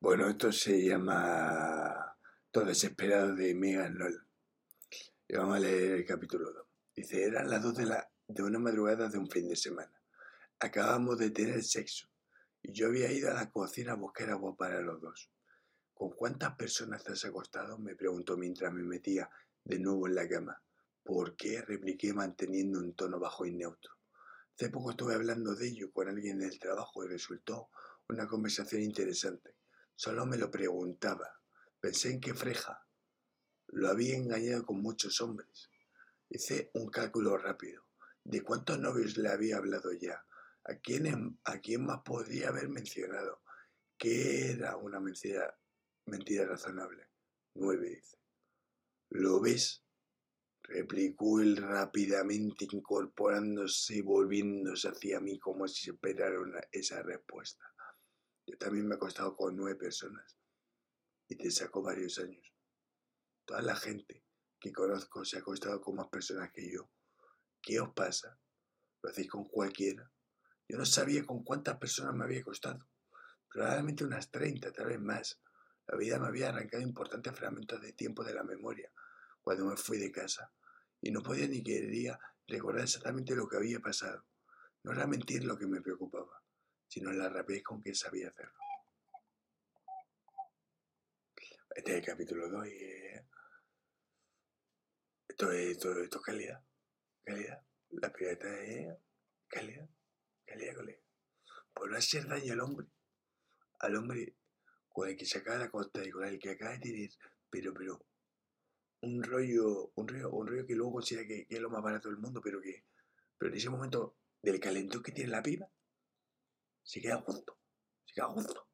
Bueno, esto se llama Todo desesperado de Megan Noll. Y vamos a leer el capítulo 2. Dice, eran las 2 de, la, de una madrugada de un fin de semana. Acabamos de tener sexo y yo había ido a la cocina a buscar agua para los dos. ¿Con cuántas personas te has acostado? me preguntó mientras me metía de nuevo en la cama. ¿Por qué? repliqué manteniendo un tono bajo y neutro. Hace poco estuve hablando de ello con alguien del trabajo y resultó una conversación interesante. Solo me lo preguntaba. Pensé en que Freja lo había engañado con muchos hombres. Hice un cálculo rápido. ¿De cuántos novios le había hablado ya? ¿A quién, más podría haber mencionado? ¿Qué era una mentira, mentira razonable? Nueve, dice. ¿Lo ves? replicó él rápidamente incorporándose y volviéndose hacia mí como si esperara esa respuesta. Yo también me he acostado con nueve personas y te saco varios años. Toda la gente que conozco se ha acostado con más personas que yo. ¿Qué os pasa? ¿Lo hacéis con cualquiera? Yo no sabía con cuántas personas me había acostado. Probablemente unas 30, tal vez más. La vida me había arrancado importantes fragmentos de tiempo de la memoria cuando me fui de casa y no podía ni quería recordar exactamente lo que había pasado. No era mentir lo que me preocupaba sino la rapidez con que sabía hacerlo. Este es el capítulo 2 y eh, esto, es, esto, esto es calidad. Calidad. La pirata es calidad. Calidad, calidad. Por no hacer daño al hombre. Al hombre con el que se acaba la costa y con el que acaba de tener, pero, pero, un rollo, un rollo, un rollo que luego considera que, que, es lo más barato del mundo, pero que, pero en ese momento del calentón que tiene la piba, se queda justo, se queda justo.